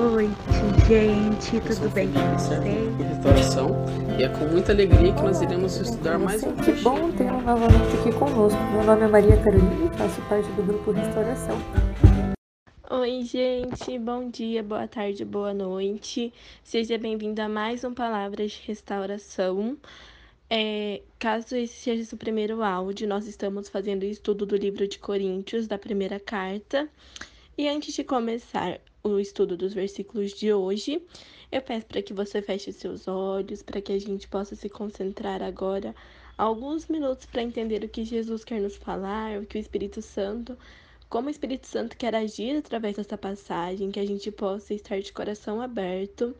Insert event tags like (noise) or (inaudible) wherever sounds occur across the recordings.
gente. Eu sou Tudo bem com vocês? restauração e é com muita alegria que nós iremos estudar mais um Que bom tê-lo novamente aqui conosco. Meu nome é Maria Carolina e faço parte do grupo Restauração. Oi, gente. Bom dia, boa tarde, boa noite. Seja bem-vindo a mais um Palavras de Restauração. É, caso esse seja seu primeiro áudio, nós estamos fazendo o estudo do livro de Coríntios, da primeira carta. E antes de começar o estudo dos versículos de hoje, eu peço para que você feche seus olhos, para que a gente possa se concentrar agora alguns minutos para entender o que Jesus quer nos falar, o que o Espírito Santo como o Espírito Santo quer agir através dessa passagem, que a gente possa estar de coração aberto,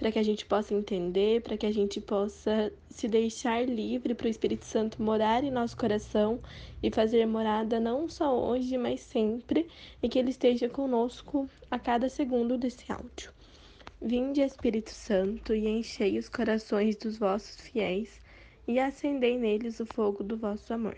para que a gente possa entender, para que a gente possa se deixar livre para o Espírito Santo morar em nosso coração e fazer morada não só hoje, mas sempre, e que ele esteja conosco a cada segundo desse áudio. Vinde, Espírito Santo, e enchei os corações dos vossos fiéis, e acendei neles o fogo do vosso amor.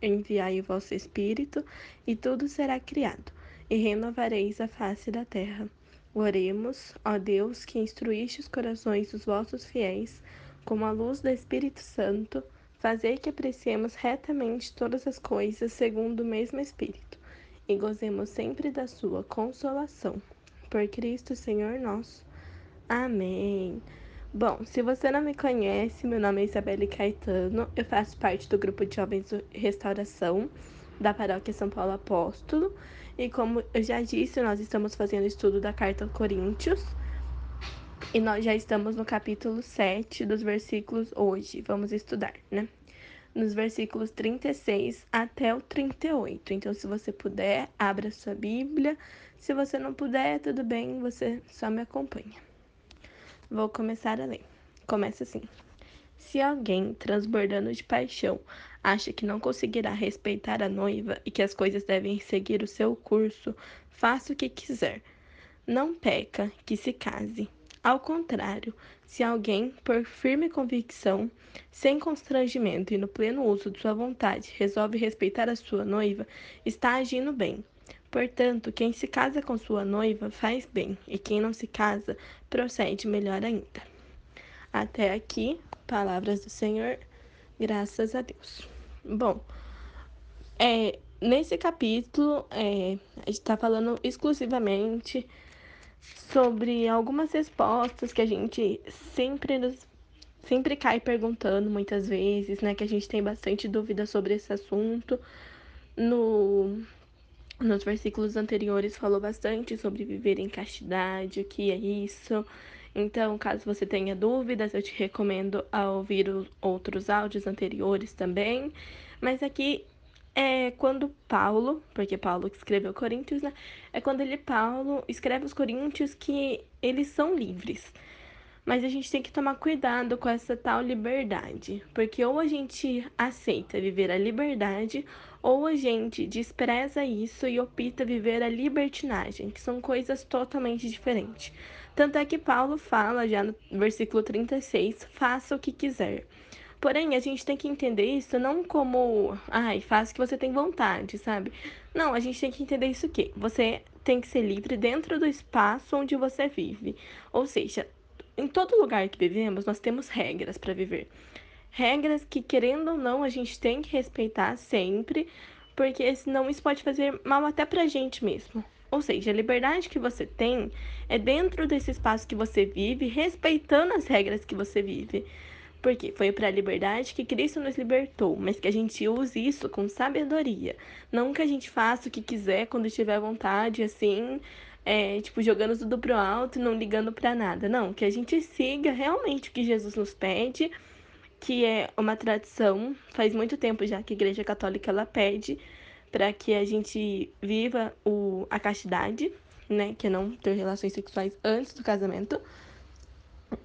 Enviai o vosso Espírito, e tudo será criado, e renovareis a face da terra. Oremos, ó Deus, que instruíste os corações dos vossos fiéis, com a luz do Espírito Santo, fazei que apreciemos retamente todas as coisas segundo o mesmo Espírito, e gozemos sempre da sua consolação. Por Cristo Senhor nosso. Amém. Bom, se você não me conhece, meu nome é Isabelle Caetano, eu faço parte do grupo de Jovens Restauração da Paróquia São Paulo Apóstolo. E como eu já disse, nós estamos fazendo estudo da carta aos Coríntios. E nós já estamos no capítulo 7 dos versículos hoje. Vamos estudar, né? Nos versículos 36 até o 38. Então, se você puder, abra sua Bíblia. Se você não puder, tudo bem, você só me acompanha. Vou começar a ler. Começa assim. Se alguém, transbordando de paixão, acha que não conseguirá respeitar a noiva e que as coisas devem seguir o seu curso, faça o que quiser. Não peca que se case. Ao contrário, se alguém, por firme convicção, sem constrangimento e no pleno uso de sua vontade, resolve respeitar a sua noiva, está agindo bem. Portanto, quem se casa com sua noiva faz bem, e quem não se casa procede melhor ainda. Até aqui, palavras do Senhor, graças a Deus. Bom, é, nesse capítulo, é, a gente está falando exclusivamente sobre algumas respostas que a gente sempre nos, sempre cai perguntando muitas vezes, né? Que a gente tem bastante dúvida sobre esse assunto. No, nos versículos anteriores falou bastante sobre viver em castidade, o que é isso. Então, caso você tenha dúvidas, eu te recomendo a ouvir os outros áudios anteriores também. Mas aqui é quando Paulo, porque Paulo que escreveu Coríntios, né? É quando ele, Paulo, escreve os Coríntios que eles são livres. Mas a gente tem que tomar cuidado com essa tal liberdade, porque ou a gente aceita viver a liberdade, ou a gente despreza isso e opta viver a libertinagem, que são coisas totalmente diferentes. Tanto é que Paulo fala já no versículo 36, faça o que quiser. Porém, a gente tem que entender isso não como, ai, faça o que você tem vontade, sabe? Não, a gente tem que entender isso que você tem que ser livre dentro do espaço onde você vive. Ou seja, em todo lugar que vivemos, nós temos regras para viver. Regras que, querendo ou não, a gente tem que respeitar sempre, porque senão isso pode fazer mal até pra gente mesmo. Ou seja, a liberdade que você tem é dentro desse espaço que você vive, respeitando as regras que você vive. Porque foi para a liberdade que Cristo nos libertou, mas que a gente use isso com sabedoria. Não que a gente faça o que quiser quando tiver vontade, assim, é, tipo, jogando tudo pro alto, não ligando para nada. Não, que a gente siga realmente o que Jesus nos pede, que é uma tradição, faz muito tempo já que a Igreja Católica ela pede para que a gente viva o, a castidade, né, que é não ter relações sexuais antes do casamento.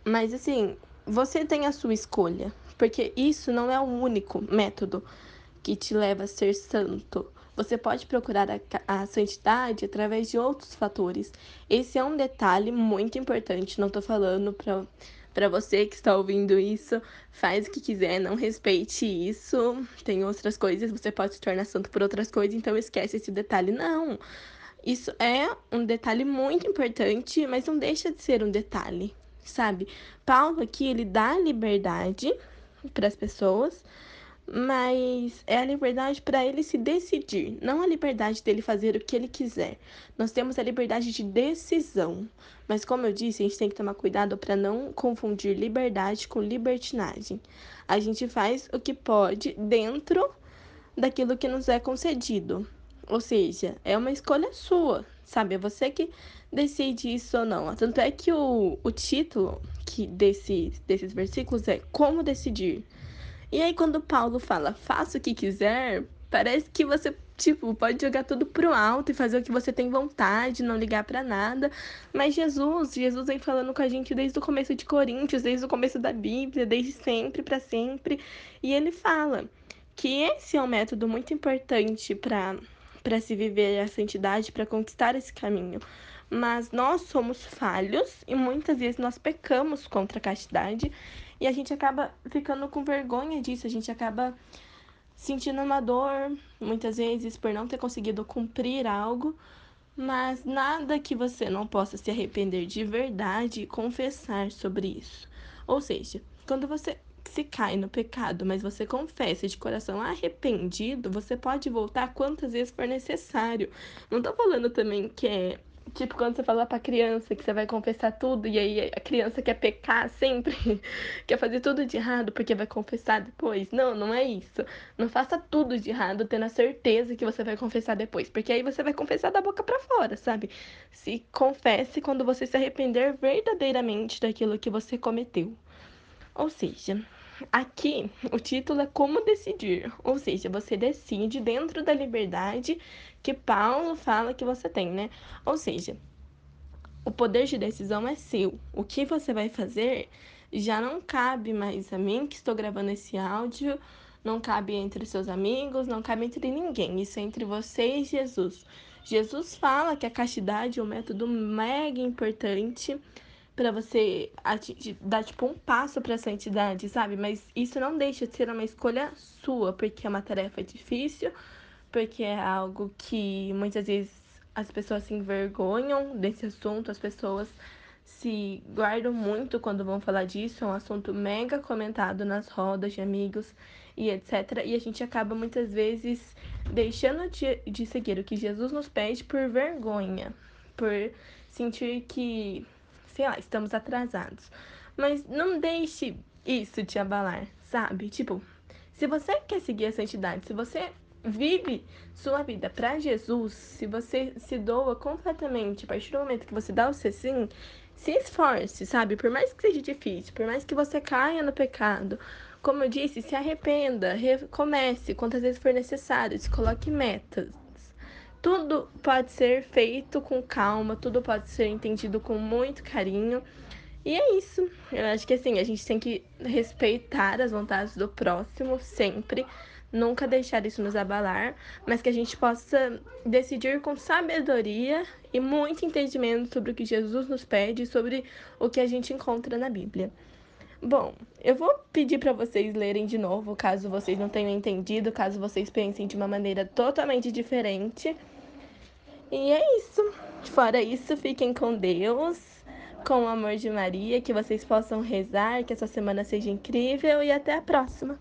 Mas assim, você tem a sua escolha, porque isso não é o único método que te leva a ser santo. Você pode procurar a, a santidade através de outros fatores. Esse é um detalhe muito importante. Não tô falando para para você que está ouvindo isso, faz o que quiser, não respeite isso. Tem outras coisas, você pode se tornar santo por outras coisas, então esquece esse detalhe. Não. Isso é um detalhe muito importante, mas não deixa de ser um detalhe, sabe? Paulo aqui, ele dá liberdade para as pessoas, mas é a liberdade para ele se decidir, não a liberdade dele fazer o que ele quiser. Nós temos a liberdade de decisão, mas como eu disse, a gente tem que tomar cuidado para não confundir liberdade com libertinagem. A gente faz o que pode dentro daquilo que nos é concedido. Ou seja, é uma escolha sua, sabe? É você que decide isso ou não. Tanto é que o, o título que desse, desses versículos é Como Decidir. E aí, quando Paulo fala, faça o que quiser, parece que você, tipo, pode jogar tudo pro alto e fazer o que você tem vontade, não ligar para nada. Mas Jesus, Jesus vem falando com a gente desde o começo de Coríntios, desde o começo da Bíblia, desde sempre para sempre. E ele fala que esse é um método muito importante para para se viver a santidade, para conquistar esse caminho. Mas nós somos falhos e muitas vezes nós pecamos contra a castidade e a gente acaba ficando com vergonha disso, a gente acaba sentindo uma dor, muitas vezes, por não ter conseguido cumprir algo, mas nada que você não possa se arrepender de verdade e confessar sobre isso. Ou seja, quando você se cai no pecado, mas você confessa de coração arrependido, você pode voltar quantas vezes for necessário. Não tô falando também que é Tipo, quando você fala pra criança que você vai confessar tudo e aí a criança quer pecar sempre, (laughs) quer fazer tudo de errado porque vai confessar depois. Não, não é isso. Não faça tudo de errado tendo a certeza que você vai confessar depois, porque aí você vai confessar da boca para fora, sabe? Se confesse quando você se arrepender verdadeiramente daquilo que você cometeu. Ou seja, Aqui, o título é Como Decidir, ou seja, você decide dentro da liberdade que Paulo fala que você tem, né? Ou seja, o poder de decisão é seu. O que você vai fazer já não cabe mais a mim que estou gravando esse áudio, não cabe entre seus amigos, não cabe entre ninguém. Isso é entre você e Jesus. Jesus fala que a castidade é um método mega importante para você atingir, dar tipo um passo para a santidade, sabe? Mas isso não deixa de ser uma escolha sua, porque é uma tarefa difícil, porque é algo que muitas vezes as pessoas se envergonham desse assunto, as pessoas se guardam muito quando vão falar disso, é um assunto mega comentado nas rodas de amigos e etc. E a gente acaba muitas vezes deixando de, de seguir o que Jesus nos pede por vergonha, por sentir que sei lá, estamos atrasados. Mas não deixe isso te abalar, sabe? Tipo, se você quer seguir a santidade, se você vive sua vida para Jesus, se você se doa completamente, a partir do momento que você dá o seu sim, se esforce, sabe? Por mais que seja difícil, por mais que você caia no pecado, como eu disse, se arrependa, recomece quantas vezes for necessário, se coloque metas, tudo pode ser feito com calma, tudo pode ser entendido com muito carinho. E é isso. Eu acho que assim, a gente tem que respeitar as vontades do próximo sempre, nunca deixar isso nos abalar, mas que a gente possa decidir com sabedoria e muito entendimento sobre o que Jesus nos pede, sobre o que a gente encontra na Bíblia. Bom, eu vou pedir para vocês lerem de novo, caso vocês não tenham entendido, caso vocês pensem de uma maneira totalmente diferente. E é isso. Fora isso, fiquem com Deus, com o amor de Maria, que vocês possam rezar, que essa semana seja incrível e até a próxima.